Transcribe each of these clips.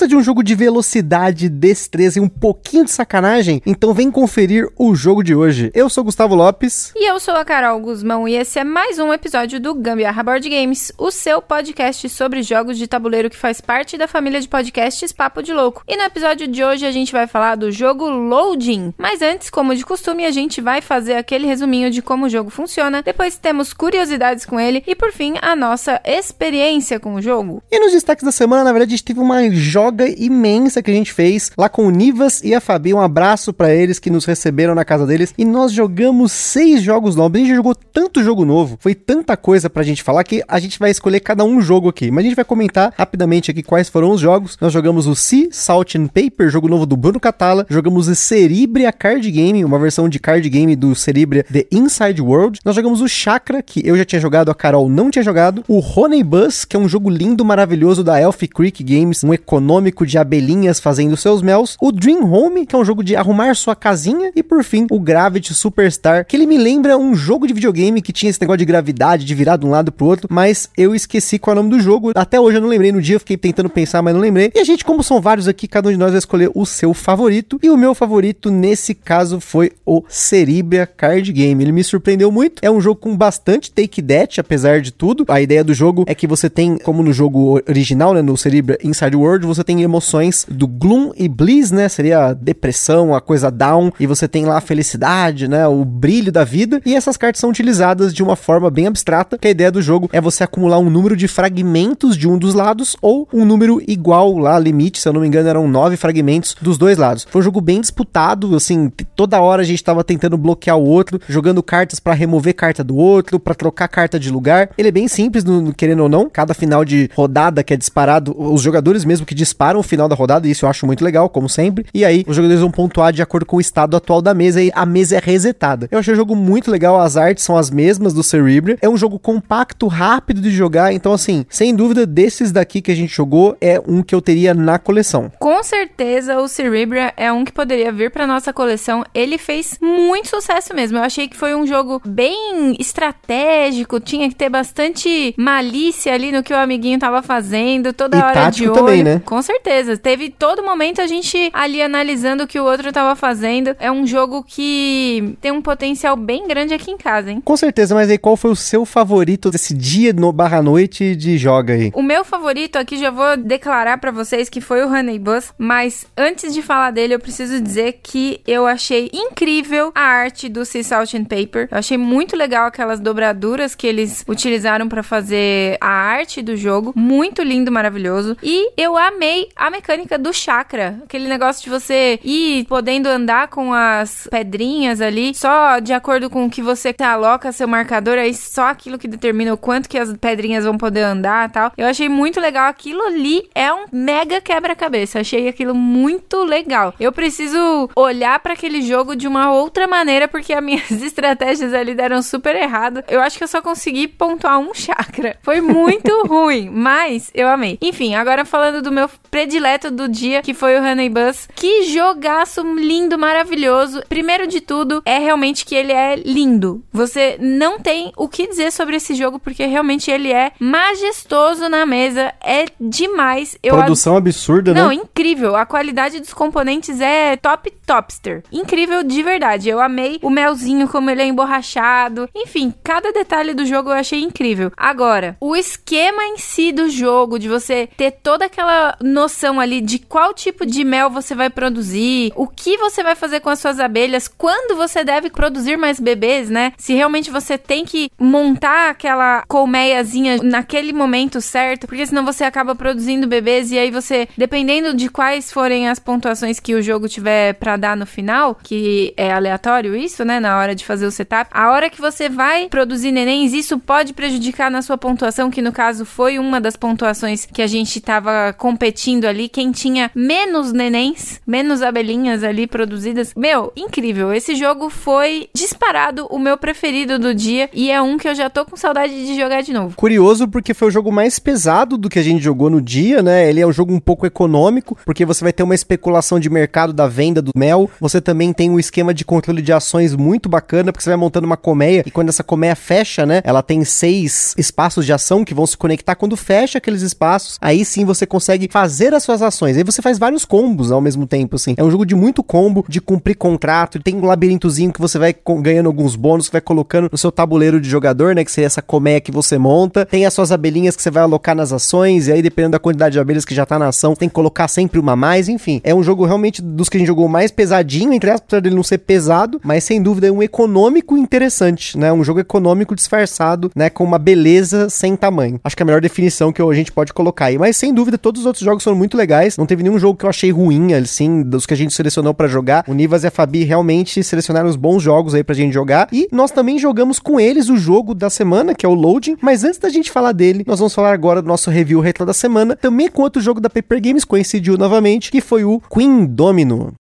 Gosta de um jogo de velocidade, destreza e um pouquinho de sacanagem? Então vem conferir o jogo de hoje. Eu sou Gustavo Lopes. E eu sou a Carol Guzmão e esse é mais um episódio do Gambiarra Board Games, o seu podcast sobre jogos de tabuleiro que faz parte da família de podcasts Papo de Louco. E no episódio de hoje a gente vai falar do jogo Loading. Mas antes, como de costume, a gente vai fazer aquele resuminho de como o jogo funciona, depois temos curiosidades com ele e por fim a nossa experiência com o jogo. E nos destaques da semana, na verdade, a gente teve uma joga imensa que a gente fez lá com o Nivas e a Fabi. Um abraço para eles que nos receberam na casa deles. E nós jogamos seis jogos novos. A gente jogou tanto jogo novo, foi tanta coisa pra gente falar que a gente vai escolher cada um jogo aqui. Mas a gente vai comentar rapidamente aqui quais foram os jogos. Nós jogamos o Sea, Salt and Paper, jogo novo do Bruno Catala. Jogamos o Cerebria Card Game, uma versão de card game do Cerebria The Inside World. Nós jogamos o Chakra, que eu já tinha jogado, a Carol não tinha jogado. O Honey Bus, que é um jogo lindo, maravilhoso da Elf Creek Games, um econômico econômico de abelhinhas fazendo seus mels, o Dream Home, que é um jogo de arrumar sua casinha, e por fim, o Gravity Superstar, que ele me lembra um jogo de videogame que tinha esse negócio de gravidade, de virar de um lado pro outro, mas eu esqueci qual é o nome do jogo. Até hoje eu não lembrei no dia, eu fiquei tentando pensar, mas não lembrei. E a gente, como são vários aqui, cada um de nós vai escolher o seu favorito, e o meu favorito nesse caso foi o Cerebria Card Game. Ele me surpreendeu muito. É um jogo com bastante take that, apesar de tudo. A ideia do jogo é que você tem, como no jogo original, né, no Cerebria Inside World, você tem emoções do gloom e bliss, né? Seria a depressão, a coisa down, e você tem lá a felicidade, né? O brilho da vida. E essas cartas são utilizadas de uma forma bem abstrata, que a ideia do jogo é você acumular um número de fragmentos de um dos lados ou um número igual lá, limite, se eu não me engano, eram nove fragmentos dos dois lados. Foi um jogo bem disputado, assim, toda hora a gente tava tentando bloquear o outro, jogando cartas para remover carta do outro, para trocar carta de lugar. Ele é bem simples, no, querendo ou não. Cada final de rodada que é disparado, os jogadores mesmo que disparam o final da rodada, e isso eu acho muito legal, como sempre. E aí, os jogadores vão pontuar de acordo com o estado atual da mesa e a mesa é resetada. Eu achei o jogo muito legal, as artes são as mesmas do Cerebria. É um jogo compacto, rápido de jogar, então assim, sem dúvida, desses daqui que a gente jogou, é um que eu teria na coleção. Com certeza, o Cerebria é um que poderia vir para nossa coleção. Ele fez muito sucesso mesmo. Eu achei que foi um jogo bem estratégico, tinha que ter bastante malícia ali no que o amiguinho tava fazendo, toda e hora de olho. também, né? Com certeza. Teve todo momento a gente ali analisando o que o outro tava fazendo. É um jogo que tem um potencial bem grande aqui em casa, hein? Com certeza, mas aí qual foi o seu favorito desse dia no barra noite de joga aí? O meu favorito aqui já vou declarar para vocês que foi o Honey Bus, mas antes de falar dele eu preciso dizer que eu achei incrível a arte do Sea Salt and Paper. Eu achei muito legal aquelas dobraduras que eles utilizaram para fazer a arte do jogo, muito lindo, maravilhoso. E eu amei a mecânica do chakra, aquele negócio de você ir podendo andar com as pedrinhas ali, só de acordo com o que você aloca seu marcador, aí só aquilo que determina o quanto que as pedrinhas vão poder andar tal. Eu achei muito legal. Aquilo ali é um mega quebra-cabeça. Achei aquilo muito legal. Eu preciso olhar para aquele jogo de uma outra maneira, porque as minhas estratégias ali deram super errado. Eu acho que eu só consegui pontuar um chakra. Foi muito ruim, mas eu amei. Enfim, agora falando do meu predileto do dia, que foi o Honey Bus. Que jogaço lindo, maravilhoso. Primeiro de tudo, é realmente que ele é lindo. Você não tem o que dizer sobre esse jogo, porque realmente ele é majestoso na mesa. É demais. Eu Produção ad... absurda, não, né? Não, incrível. A qualidade dos componentes é top topster. Incrível de verdade. Eu amei o melzinho, como ele é emborrachado. Enfim, cada detalhe do jogo eu achei incrível. Agora, o esquema em si do jogo, de você ter toda aquela noção ali de qual tipo de mel você vai produzir, o que você vai fazer com as suas abelhas, quando você deve produzir mais bebês, né? Se realmente você tem que montar aquela colmeiazinha naquele momento certo, porque senão você acaba produzindo bebês e aí você, dependendo de quais forem as pontuações que o jogo tiver para dar no final, que é aleatório isso, né, na hora de fazer o setup, a hora que você vai produzir nenéns, isso pode prejudicar na sua pontuação, que no caso foi uma das pontuações que a gente tava competindo competindo ali, quem tinha menos nenéns, menos abelhinhas ali produzidas. Meu, incrível. Esse jogo foi disparado o meu preferido do dia e é um que eu já tô com saudade de jogar de novo. Curioso porque foi o jogo mais pesado do que a gente jogou no dia, né? Ele é um jogo um pouco econômico, porque você vai ter uma especulação de mercado da venda do mel. Você também tem um esquema de controle de ações muito bacana, porque você vai montando uma colmeia e quando essa colmeia fecha, né? Ela tem seis espaços de ação que vão se conectar. Quando fecha aqueles espaços, aí sim você consegue fazer as suas ações. Aí você faz vários combos ao mesmo tempo, assim. É um jogo de muito combo, de cumprir contrato. Tem um labirintozinho que você vai ganhando alguns bônus, que vai colocando no seu tabuleiro de jogador, né? Que seria essa colmeia que você monta. Tem as suas abelhinhas que você vai alocar nas ações. E aí, dependendo da quantidade de abelhas que já tá na ação, tem que colocar sempre uma mais. Enfim, é um jogo realmente dos que a gente jogou mais pesadinho, entre aspas, apesar dele não ser pesado, mas sem dúvida é um econômico interessante, né? Um jogo econômico disfarçado, né? Com uma beleza sem tamanho. Acho que é a melhor definição que a gente pode colocar aí. Mas sem dúvida, todos os outros jogos foram muito legais. Não teve nenhum jogo que eu achei ruim, assim, dos que a gente selecionou para jogar. O Nivas e a Fabi realmente selecionaram os bons jogos aí pra gente jogar. E nós também jogamos com eles o jogo da semana, que é o Loading. Mas antes da gente falar dele, nós vamos falar agora do nosso review retro da semana. Também com outro jogo da Paper Games, coincidiu novamente, que foi o Queen Domino.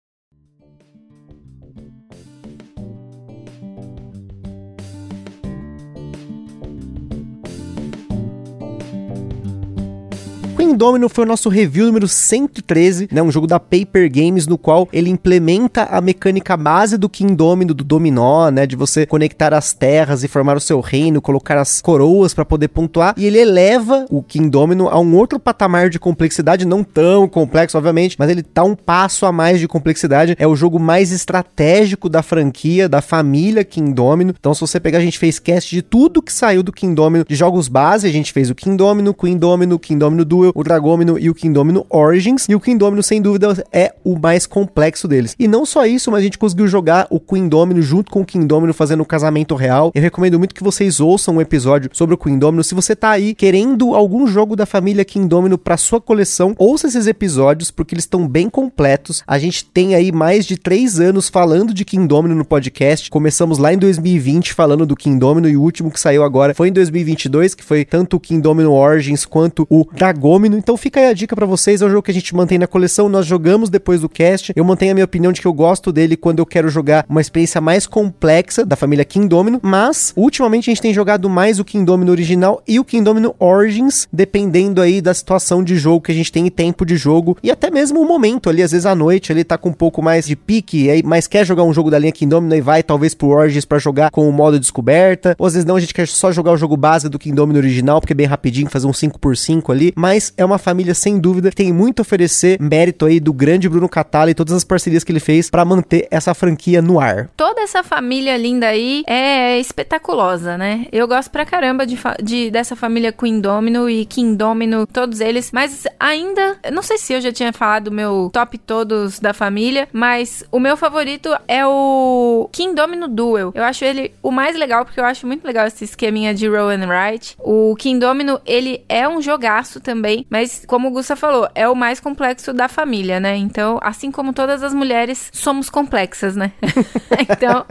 Queen Domino foi o nosso review número 113, né? Um jogo da Paper Games no qual ele implementa a mecânica base do King Domino, do dominó, né? De você conectar as terras e formar o seu reino, colocar as coroas para poder pontuar. E ele eleva o King Domino a um outro patamar de complexidade, não tão complexo, obviamente, mas ele tá um passo a mais de complexidade. É o jogo mais estratégico da franquia, da família King Domino. Então, se você pegar, a gente fez cast de tudo que saiu do King Domino, de jogos base, a gente fez o King Domino, Queen Domino, King Domino Duel, o Dragomino e o Kingdomino Origins. E o Kingdomino, sem dúvida, é o mais complexo deles. E não só isso, mas a gente conseguiu jogar o Queendomino junto com o Kingdomino fazendo o um casamento real. Eu recomendo muito que vocês ouçam um episódio sobre o Queendomino. Se você tá aí querendo algum jogo da família Kingdomino para sua coleção, ouça esses episódios porque eles estão bem completos. A gente tem aí mais de três anos falando de Kingdomino no podcast. Começamos lá em 2020 falando do Kingdomino e o último que saiu agora foi em 2022, que foi tanto o Kingdomino Origins quanto o Dragomino então fica aí a dica para vocês, é um jogo que a gente mantém na coleção, nós jogamos depois do cast. Eu mantenho a minha opinião de que eu gosto dele quando eu quero jogar uma experiência mais complexa da família King Domino, mas ultimamente a gente tem jogado mais o King Domino original e o King Domino Origins, dependendo aí da situação de jogo que a gente tem e tempo de jogo e até mesmo o momento ali, às vezes à noite ele tá com um pouco mais de pique, aí, mas quer jogar um jogo da linha King Domino e vai talvez pro Origins para jogar com o modo descoberta, ou às vezes não, a gente quer só jogar o jogo base do King Domino original, porque é bem rapidinho, fazer um 5x5 ali, mas é uma família sem dúvida que tem muito a oferecer, mérito aí do grande Bruno Catala e todas as parcerias que ele fez para manter essa franquia no ar. Toda essa família linda aí é espetaculosa, né? Eu gosto pra caramba de, de dessa família Queen Domino e King Domino, todos eles, mas ainda, não sei se eu já tinha falado do meu top todos da família, mas o meu favorito é o King Domino Duel. Eu acho ele o mais legal porque eu acho muito legal esse esqueminha de roll and write. O King Domino, ele é um jogaço também, mas como o Gusta falou, é o mais complexo da família, né? Então, assim como todas as mulheres, somos complexas, né? então,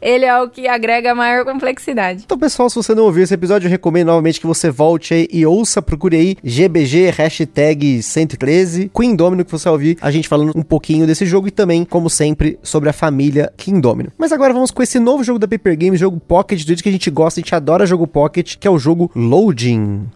ele é o que agrega maior complexidade. Então, pessoal, se você não ouviu esse episódio, eu recomendo novamente que você volte aí e ouça, procure aí GBG hashtag 113, Queen Domino, que você vai ouvir a gente falando um pouquinho desse jogo e também, como sempre, sobre a família King Domino. Mas agora vamos com esse novo jogo da Paper Games, jogo Pocket, do que a gente gosta, a gente adora jogo Pocket, que é o jogo Loading.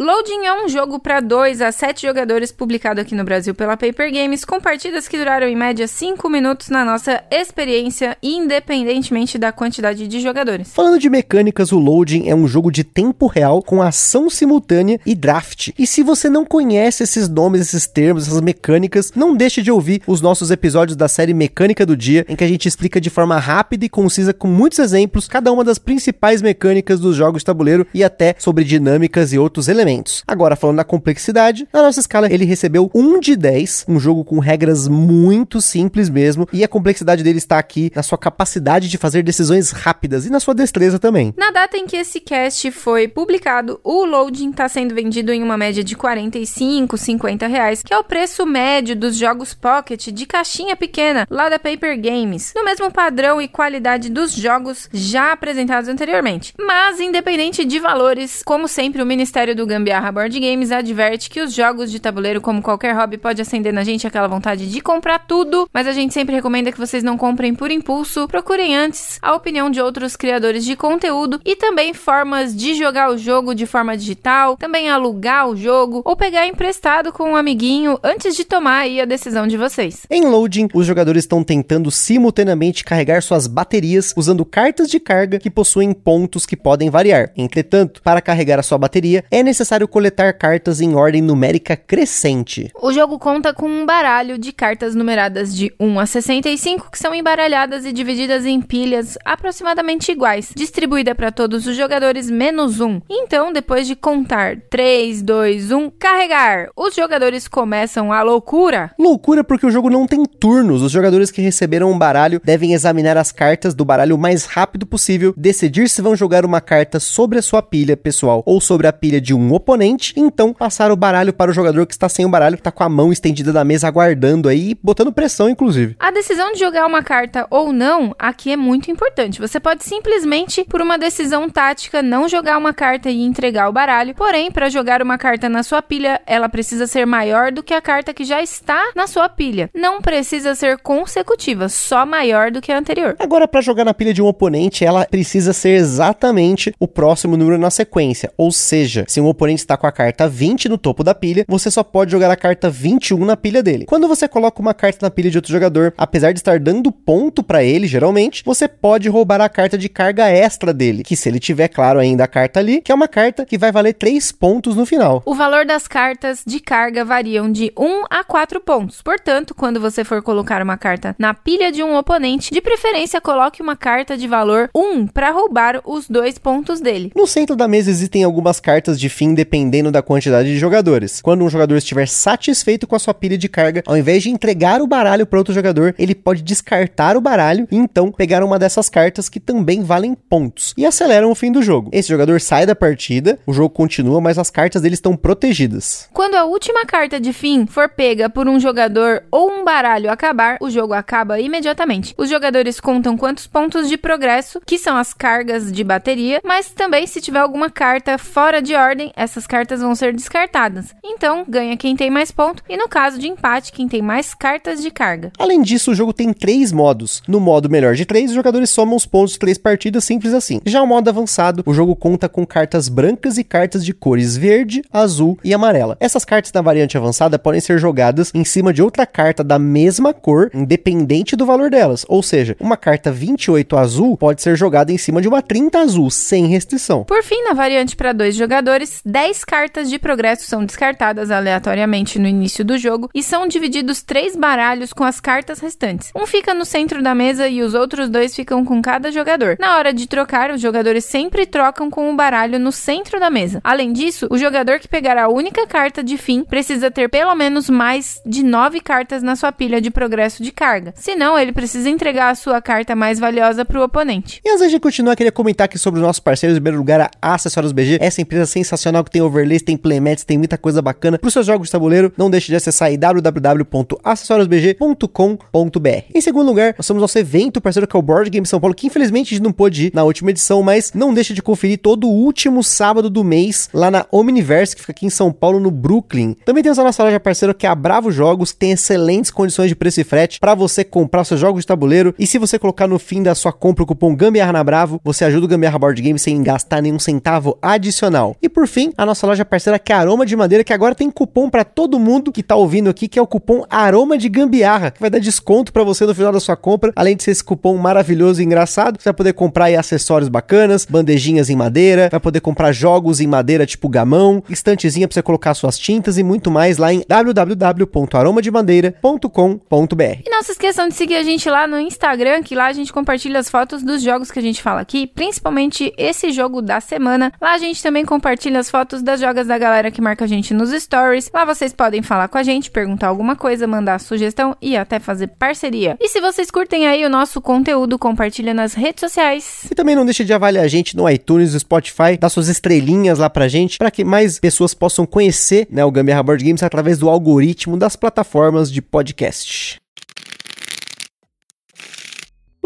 Loading é um jogo para 2 a 7 jogadores publicado aqui no Brasil pela Paper Games, com partidas que duraram em média 5 minutos na nossa experiência, independentemente da quantidade de jogadores. Falando de mecânicas, o Loading é um jogo de tempo real com ação simultânea e draft. E se você não conhece esses nomes, esses termos, essas mecânicas, não deixe de ouvir os nossos episódios da série Mecânica do Dia, em que a gente explica de forma rápida e concisa, com muitos exemplos, cada uma das principais mecânicas dos jogos de tabuleiro e até sobre dinâmicas e outros elementos Agora, falando da complexidade, na nossa escala ele recebeu 1 de 10, um jogo com regras muito simples mesmo, e a complexidade dele está aqui na sua capacidade de fazer decisões rápidas e na sua destreza também. Na data em que esse cast foi publicado, o loading está sendo vendido em uma média de 45, 50 reais, que é o preço médio dos jogos Pocket de caixinha pequena lá da Paper Games, no mesmo padrão e qualidade dos jogos já apresentados anteriormente. Mas, independente de valores, como sempre, o Ministério do Gambiarra Board Games adverte que os jogos de tabuleiro, como qualquer hobby, pode acender na gente aquela vontade de comprar tudo, mas a gente sempre recomenda que vocês não comprem por impulso, procurem antes a opinião de outros criadores de conteúdo e também formas de jogar o jogo de forma digital, também alugar o jogo ou pegar emprestado com um amiguinho antes de tomar aí a decisão de vocês. Em loading, os jogadores estão tentando simultaneamente carregar suas baterias usando cartas de carga que possuem pontos que podem variar. Entretanto, para carregar a sua bateria, é necessário coletar cartas em ordem numérica crescente. O jogo conta com um baralho de cartas numeradas de 1 a 65 que são embaralhadas e divididas em pilhas aproximadamente iguais, distribuída para todos os jogadores menos um. Então, depois de contar 3, 2, 1, carregar, os jogadores começam a loucura. Loucura porque o jogo não tem turnos. Os jogadores que receberam um baralho devem examinar as cartas do baralho o mais rápido possível, decidir se vão jogar uma carta sobre a sua pilha pessoal ou sobre a pilha de um oponente, então passar o baralho para o jogador que está sem o baralho, que está com a mão estendida na mesa aguardando aí, botando pressão inclusive. A decisão de jogar uma carta ou não aqui é muito importante. Você pode simplesmente, por uma decisão tática, não jogar uma carta e entregar o baralho. Porém, para jogar uma carta na sua pilha, ela precisa ser maior do que a carta que já está na sua pilha. Não precisa ser consecutiva, só maior do que a anterior. Agora, para jogar na pilha de um oponente, ela precisa ser exatamente o próximo número na sequência. Ou seja, se um oponente está com a carta 20 no topo da pilha, você só pode jogar a carta 21 na pilha dele. Quando você coloca uma carta na pilha de outro jogador, apesar de estar dando ponto para ele, geralmente, você pode roubar a carta de carga extra dele, que se ele tiver claro ainda a carta ali, que é uma carta que vai valer 3 pontos no final. O valor das cartas de carga variam de 1 a 4 pontos. Portanto, quando você for colocar uma carta na pilha de um oponente, de preferência coloque uma carta de valor 1 para roubar os dois pontos dele. No centro da mesa existem algumas cartas de fim dependendo da quantidade de jogadores. Quando um jogador estiver satisfeito com a sua pilha de carga, ao invés de entregar o baralho para outro jogador, ele pode descartar o baralho e então pegar uma dessas cartas que também valem pontos e aceleram o fim do jogo. Esse jogador sai da partida, o jogo continua, mas as cartas dele estão protegidas. Quando a última carta de fim for pega por um jogador ou um baralho acabar, o jogo acaba imediatamente. Os jogadores contam quantos pontos de progresso, que são as cargas de bateria, mas também se tiver alguma carta fora de ordem, essas cartas vão ser descartadas. Então, ganha quem tem mais ponto e no caso de empate, quem tem mais cartas de carga. Além disso, o jogo tem três modos. No modo melhor de três, os jogadores somam os pontos de três partidas, simples assim. Já o modo avançado, o jogo conta com cartas brancas e cartas de cores verde, azul e amarela. Essas cartas da variante avançada podem ser jogadas em cima de outra carta da mesma cor, independente do valor delas. Ou seja, uma carta 28 azul pode ser jogada em cima de uma 30 azul, sem restrição. Por fim, na variante para dois jogadores, 10 cartas de progresso são descartadas aleatoriamente no início do jogo e são divididos três baralhos com as cartas restantes. Um fica no centro da mesa e os outros dois ficam com cada jogador. Na hora de trocar, os jogadores sempre trocam com o baralho no centro da mesa. Além disso, o jogador que pegar a única carta de fim precisa ter pelo menos mais de 9 cartas na sua pilha de progresso de carga. Senão, ele precisa entregar a sua carta mais valiosa para o oponente. E antes de continuar, queria comentar aqui sobre os nossos parceiros. Em primeiro lugar, a Acessórios BG, essa empresa sensacional que tem overlays, tem playmats, tem muita coisa bacana para os seus jogos de tabuleiro. Não deixe de acessar aí www.acessoriosbg.com.br. Em segundo lugar, nós temos nosso evento parceiro que é o Board Game São Paulo, que infelizmente a gente não pôde ir na última edição, mas não deixe de conferir todo o último sábado do mês lá na Omniverse, que fica aqui em São Paulo, no Brooklyn. Também temos a nossa loja parceira que é a Bravo Jogos, tem excelentes condições de preço e frete para você comprar seus jogos de tabuleiro. E se você colocar no fim da sua compra o cupom Gambiarra na Bravo, você ajuda o Gambiarra Board Game sem gastar nenhum centavo adicional. E por fim, a nossa loja parceira que é Aroma de Madeira, que agora tem cupom para todo mundo que tá ouvindo aqui, que é o cupom Aroma de Gambiarra, que vai dar desconto para você no final da sua compra. Além de ser esse cupom maravilhoso e engraçado, você vai poder comprar aí acessórios bacanas, bandejinhas em madeira, vai poder comprar jogos em madeira tipo gamão, estantezinha para você colocar suas tintas e muito mais lá em www.aromademadeira.com.br. E não se esqueçam de seguir a gente lá no Instagram, que lá a gente compartilha as fotos dos jogos que a gente fala aqui, principalmente esse jogo da semana. Lá a gente também compartilha as fotos fotos das jogas da galera que marca a gente nos stories. Lá vocês podem falar com a gente, perguntar alguma coisa, mandar sugestão e até fazer parceria. E se vocês curtem aí o nosso conteúdo, compartilha nas redes sociais. E também não deixe de avaliar a gente no iTunes, no Spotify, dar suas estrelinhas lá pra gente, para que mais pessoas possam conhecer né, o Gambiarra Board Games através do algoritmo das plataformas de podcast.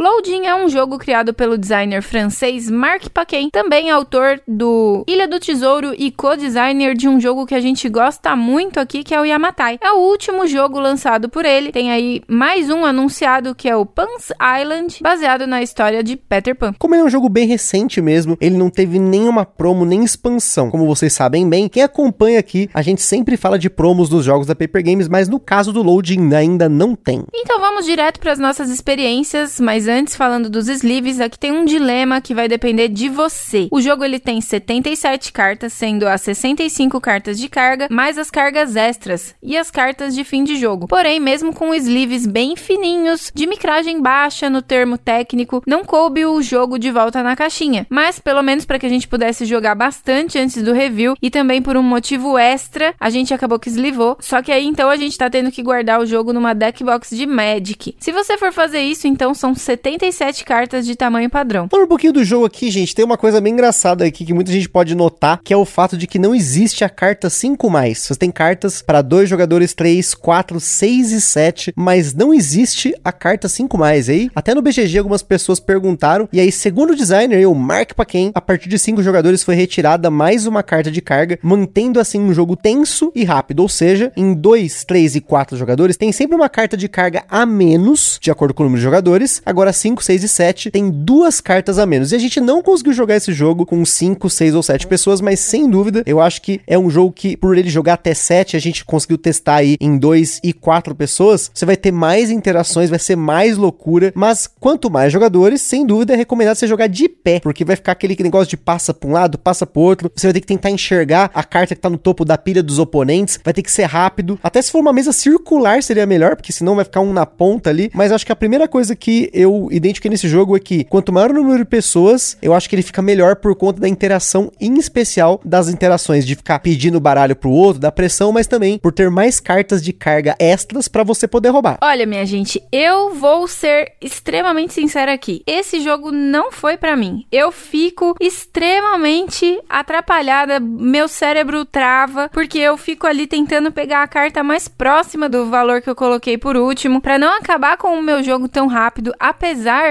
Loading é um jogo criado pelo designer francês Marc Paquin, também autor do Ilha do Tesouro e co-designer de um jogo que a gente gosta muito aqui, que é o Yamatai. É o último jogo lançado por ele. Tem aí mais um anunciado que é o Pan's Island, baseado na história de Peter Pan. Como ele é um jogo bem recente mesmo, ele não teve nenhuma promo nem expansão. Como vocês sabem bem, quem acompanha aqui, a gente sempre fala de promos dos jogos da Paper Games, mas no caso do Loading ainda não tem. Então vamos direto para as nossas experiências, mas mas antes, falando dos sleeves, aqui tem um dilema que vai depender de você. O jogo ele tem 77 cartas, sendo as 65 cartas de carga, mais as cargas extras e as cartas de fim de jogo. Porém, mesmo com sleeves bem fininhos, de micragem baixa no termo técnico, não coube o jogo de volta na caixinha. Mas, pelo menos para que a gente pudesse jogar bastante antes do review e também por um motivo extra, a gente acabou que eslivou. Só que aí então a gente tá tendo que guardar o jogo numa deck box de Magic. Se você for fazer isso, então são 77 cartas de tamanho padrão. Falando um pouquinho do jogo aqui, gente, tem uma coisa bem engraçada aqui que muita gente pode notar, que é o fato de que não existe a carta 5 mais. Você tem cartas para dois jogadores 3, 4, 6 e 7, mas não existe a carta 5 mais. Aí, até no BGG algumas pessoas perguntaram, e aí segundo o designer, o Mark Paquin, a partir de 5 jogadores foi retirada mais uma carta de carga, mantendo assim um jogo tenso e rápido, ou seja, em 2, 3 e 4 jogadores tem sempre uma carta de carga a menos, de acordo com o número de jogadores. Agora agora 5, 6 e 7 tem duas cartas a menos. E a gente não conseguiu jogar esse jogo com 5, 6 ou 7 pessoas, mas sem dúvida, eu acho que é um jogo que, por ele jogar até 7, a gente conseguiu testar aí em 2 e 4 pessoas. Você vai ter mais interações, vai ser mais loucura, mas quanto mais jogadores, sem dúvida é recomendado você jogar de pé, porque vai ficar aquele negócio de passa pra um lado, passa pro outro. Você vai ter que tentar enxergar a carta que tá no topo da pilha dos oponentes, vai ter que ser rápido. Até se for uma mesa circular seria melhor, porque senão vai ficar um na ponta ali. Mas acho que a primeira coisa que eu eu identifiquei nesse jogo é que quanto maior o número de pessoas, eu acho que ele fica melhor por conta da interação, em especial das interações de ficar pedindo baralho pro outro, da pressão, mas também por ter mais cartas de carga extras para você poder roubar. Olha, minha gente, eu vou ser extremamente sincera aqui. Esse jogo não foi para mim. Eu fico extremamente atrapalhada, meu cérebro trava, porque eu fico ali tentando pegar a carta mais próxima do valor que eu coloquei por último, para não acabar com o meu jogo tão rápido, apesar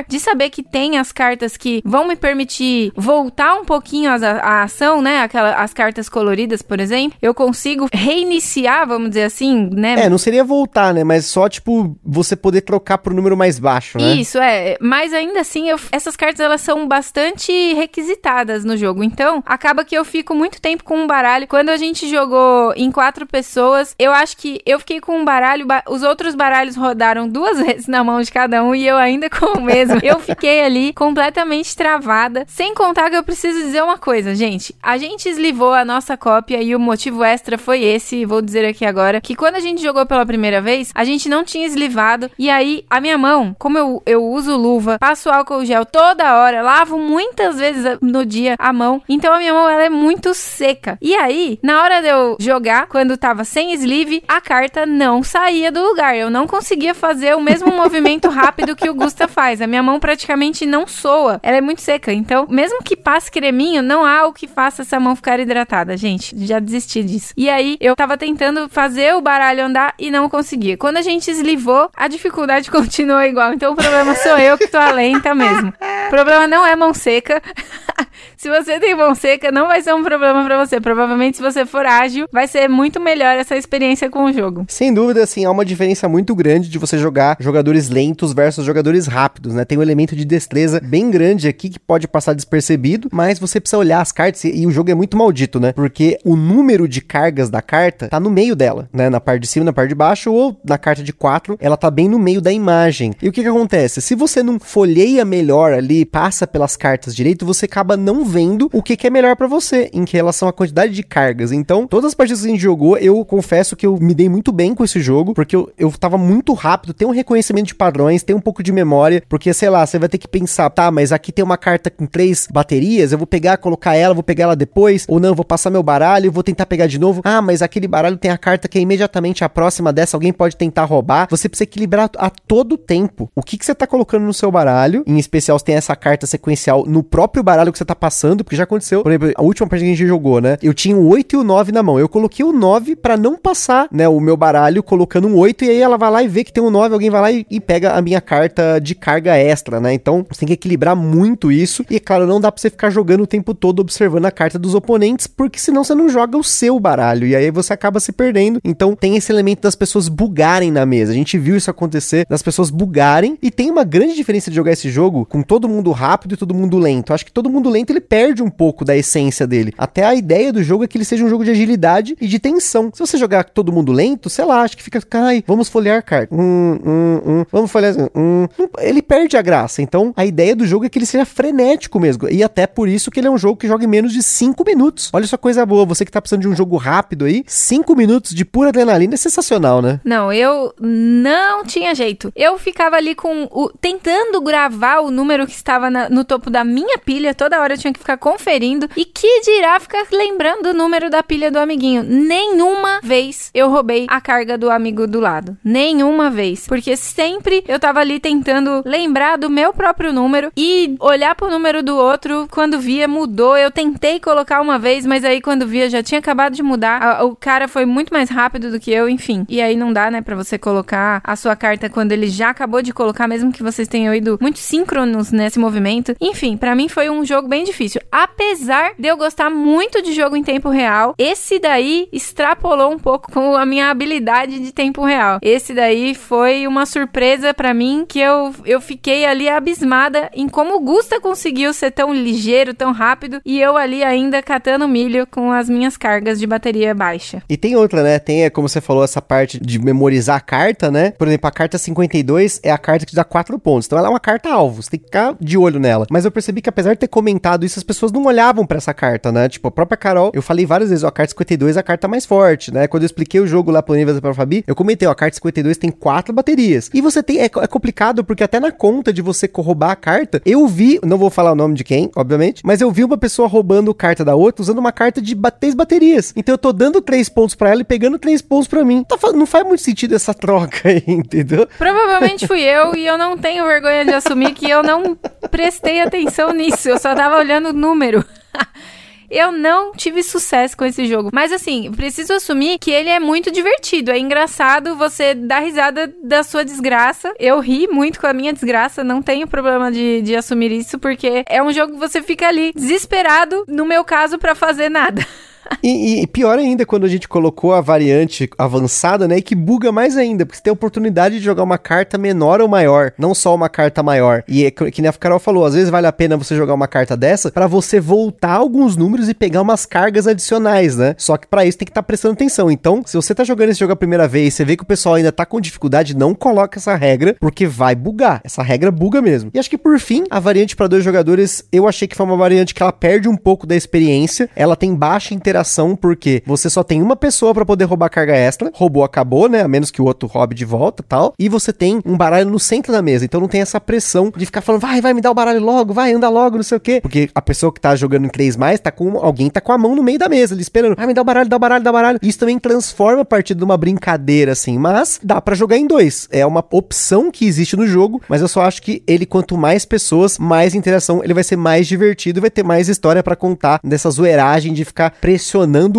de saber que tem as cartas que vão me permitir voltar um pouquinho a, a ação, né? Aquela, as cartas coloridas, por exemplo, eu consigo reiniciar, vamos dizer assim, né? É, não seria voltar, né? Mas só, tipo, você poder trocar pro número mais baixo, né? Isso, é. Mas ainda assim, eu, essas cartas, elas são bastante requisitadas no jogo. Então, acaba que eu fico muito tempo com um baralho. Quando a gente jogou em quatro pessoas, eu acho que eu fiquei com um baralho, os outros baralhos rodaram duas vezes na mão de cada um e eu ainda com o mesmo. Eu fiquei ali completamente travada. Sem contar que eu preciso dizer uma coisa, gente. A gente eslivou a nossa cópia e o motivo extra foi esse. Vou dizer aqui agora que quando a gente jogou pela primeira vez, a gente não tinha eslivado. E aí, a minha mão, como eu, eu uso luva, passo álcool gel toda hora, lavo muitas vezes no dia a mão. Então a minha mão ela é muito seca. E aí, na hora de eu jogar, quando tava sem sleeve, a carta não saía do lugar. Eu não conseguia fazer o mesmo movimento rápido que o Gusta faz. A minha mão praticamente não soa. Ela é muito seca. Então, mesmo que passe creminho, não há o que faça essa mão ficar hidratada, gente. Já desisti disso. E aí, eu tava tentando fazer o baralho andar e não conseguia. Quando a gente eslivou, a dificuldade continua igual. Então, o problema sou eu que tô lenta mesmo. O problema não é mão seca. se você tem mão seca, não vai ser um problema para você. Provavelmente, se você for ágil, vai ser muito melhor essa experiência com o jogo. Sem dúvida, assim, há uma diferença muito grande de você jogar jogadores lentos versus jogadores rápidos, né? Tem um elemento de destreza bem grande aqui que pode passar despercebido, mas você precisa olhar as cartas e, o jogo é muito maldito, né? Porque o número de cargas da carta tá no meio dela, né? Na parte de cima, na parte de baixo ou na carta de 4, ela tá bem no meio da imagem. E o que que acontece? Se você não folheia melhor ali, passa pelas cartas direito, você acaba acaba não vendo o que, que é melhor para você em relação à quantidade de cargas. Então, todas as partidas que a gente jogou, eu confesso que eu me dei muito bem com esse jogo, porque eu, eu tava muito rápido, tem um reconhecimento de padrões, tem um pouco de memória, porque sei lá, você vai ter que pensar, tá, mas aqui tem uma carta com três baterias, eu vou pegar, colocar ela, vou pegar ela depois, ou não, vou passar meu baralho, vou tentar pegar de novo. Ah, mas aquele baralho tem a carta que é imediatamente a próxima dessa, alguém pode tentar roubar. Você precisa equilibrar a todo tempo. O que, que você tá colocando no seu baralho, em especial se tem essa carta sequencial no próprio baralho que você tá passando, porque já aconteceu. Por exemplo, a última partida que a gente jogou, né? Eu tinha o 8 e o 9 na mão. Eu coloquei o 9 para não passar, né, o meu baralho colocando um 8 e aí ela vai lá e vê que tem um 9, alguém vai lá e, e pega a minha carta de carga extra, né? Então, você tem que equilibrar muito isso. E claro, não dá para você ficar jogando o tempo todo observando a carta dos oponentes, porque senão você não joga o seu baralho e aí você acaba se perdendo. Então, tem esse elemento das pessoas bugarem na mesa. A gente viu isso acontecer, das pessoas bugarem e tem uma grande diferença de jogar esse jogo com todo mundo rápido e todo mundo lento. Acho que todo mundo lento ele perde um pouco da essência dele. Até a ideia do jogo é que ele seja um jogo de agilidade e de tensão. Se você jogar todo mundo lento, sei lá, acho que fica, ai, vamos folhear carta. Hum, hum, hum, vamos folhear. Hum. Ele perde a graça. Então, a ideia do jogo é que ele seja frenético mesmo. E até por isso que ele é um jogo que joga em menos de 5 minutos. Olha só coisa boa. Você que tá precisando de um jogo rápido aí, 5 minutos de pura adrenalina é sensacional, né? Não, eu não tinha jeito. Eu ficava ali com o tentando gravar o número que estava na, no topo da minha pilha, toda hora eu tinha que ficar conferindo e que dirá ficar lembrando o número da pilha do amiguinho. Nenhuma vez eu roubei a carga do amigo do lado. Nenhuma vez, porque sempre eu tava ali tentando lembrar do meu próprio número e olhar pro número do outro, quando via mudou. Eu tentei colocar uma vez, mas aí quando via já tinha acabado de mudar. O cara foi muito mais rápido do que eu, enfim. E aí não dá, né, para você colocar a sua carta quando ele já acabou de colocar, mesmo que vocês tenham ido muito síncronos nesse movimento. Enfim, para mim foi um jogo bem difícil. Apesar de eu gostar muito de jogo em tempo real, esse daí extrapolou um pouco com a minha habilidade de tempo real. Esse daí foi uma surpresa para mim que eu, eu fiquei ali abismada em como o Gusta conseguiu ser tão ligeiro, tão rápido e eu ali ainda catando milho com as minhas cargas de bateria baixa. E tem outra, né? Tem, é, como você falou, essa parte de memorizar a carta, né? Por exemplo, a carta 52 é a carta que te dá 4 pontos. Então ela é uma carta alvo, você tem que ficar de olho nela. Mas eu percebi que apesar de ter comentado isso, as pessoas não olhavam para essa carta, né? Tipo, a própria Carol, eu falei várias vezes, ó, a carta 52 é a carta mais forte, né? Quando eu expliquei o jogo lá pro Nível para Fabi, eu comentei, ó, a carta 52 tem 4 baterias. E você tem, é, é complicado porque até na conta de você roubar a carta, eu vi, não vou falar o nome de quem, obviamente, mas eu vi uma pessoa roubando carta da outra usando uma carta de 3 baterias. Então eu tô dando 3 pontos para ela e pegando 3 pontos para mim. Tá, não faz muito sentido essa troca aí, entendeu? Provavelmente fui eu e eu não tenho vergonha de assumir que eu não prestei atenção nisso. Eu só tava olhando o número. Eu não tive sucesso com esse jogo. Mas assim, preciso assumir que ele é muito divertido. É engraçado você dar risada da sua desgraça. Eu ri muito com a minha desgraça. Não tenho problema de, de assumir isso, porque é um jogo que você fica ali desesperado, no meu caso, para fazer nada. E, e, pior ainda, quando a gente colocou a variante avançada, né? E que buga mais ainda, porque você tem a oportunidade de jogar uma carta menor ou maior, não só uma carta maior. E é que nem a Carol falou, às vezes vale a pena você jogar uma carta dessa para você voltar alguns números e pegar umas cargas adicionais, né? Só que para isso tem que estar tá prestando atenção. Então, se você tá jogando esse jogo a primeira vez, você vê que o pessoal ainda tá com dificuldade, não coloca essa regra, porque vai bugar. Essa regra buga mesmo. E acho que por fim, a variante para dois jogadores, eu achei que foi uma variante que ela perde um pouco da experiência, ela tem baixa interação interação, porque você só tem uma pessoa para poder roubar carga extra, roubou, acabou, né? A menos que o outro roube de volta tal. E você tem um baralho no centro da mesa, então não tem essa pressão de ficar falando, vai, vai, me dá o baralho logo, vai, anda logo, não sei o quê. Porque a pessoa que tá jogando em 3 mais, tá com. Alguém tá com a mão no meio da mesa, ali esperando, vai, me dá o baralho, dá o baralho, dá o baralho. Isso também transforma a partir de uma brincadeira, assim, mas dá para jogar em dois. É uma opção que existe no jogo, mas eu só acho que ele, quanto mais pessoas, mais interação, ele vai ser mais divertido, vai ter mais história para contar dessa zoeiragem de ficar pressionando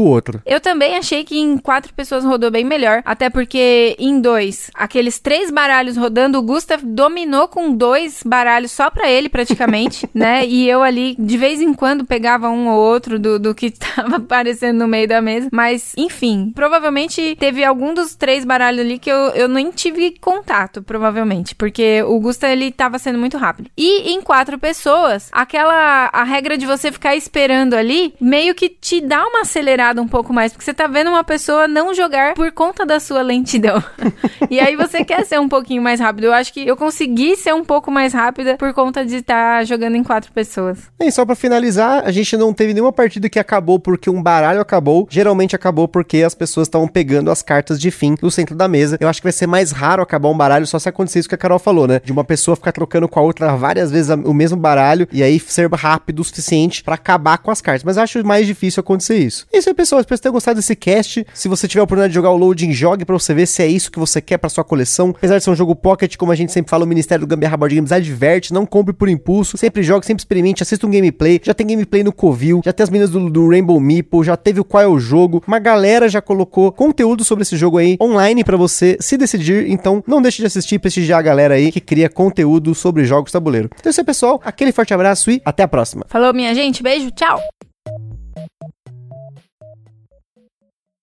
o outro. Eu também achei que em quatro pessoas rodou bem melhor, até porque em dois, aqueles três baralhos rodando, o Gustav dominou com dois baralhos só pra ele, praticamente, né? E eu ali, de vez em quando, pegava um ou outro do, do que tava aparecendo no meio da mesa. Mas, enfim, provavelmente teve algum dos três baralhos ali que eu, eu nem tive contato, provavelmente, porque o Gustav, ele tava sendo muito rápido. E em quatro pessoas, aquela, a regra de você ficar esperando ali, meio que te dá uma acelerada um pouco mais, porque você tá vendo uma pessoa não jogar por conta da sua lentidão. e aí você quer ser um pouquinho mais rápido. Eu acho que eu consegui ser um pouco mais rápida por conta de estar tá jogando em quatro pessoas. E só para finalizar, a gente não teve nenhuma partida que acabou porque um baralho acabou. Geralmente acabou porque as pessoas estavam pegando as cartas de fim no centro da mesa. Eu acho que vai ser mais raro acabar um baralho só se acontecer isso que a Carol falou, né? De uma pessoa ficar trocando com a outra várias vezes o mesmo baralho e aí ser rápido o suficiente para acabar com as cartas. Mas acho mais difícil acontecer isso. Isso aí, pessoal. Espero que tenham gostado desse cast. Se você tiver a oportunidade de jogar o Loading, jogue para você ver se é isso que você quer para sua coleção. Apesar de ser um jogo pocket, como a gente sempre fala, o Ministério do Gambiarra Board Games adverte, não compre por impulso. Sempre jogue, sempre experimente, assista um gameplay. Já tem gameplay no Covil, já tem as meninas do, do Rainbow Meeple, já teve o qual é o jogo. Uma galera já colocou conteúdo sobre esse jogo aí online para você se decidir. Então, não deixe de assistir e prestigiar a galera aí que cria conteúdo sobre jogos tabuleiro. Então é isso aí, pessoal. Aquele forte abraço e até a próxima. Falou, minha gente. Beijo. Tchau.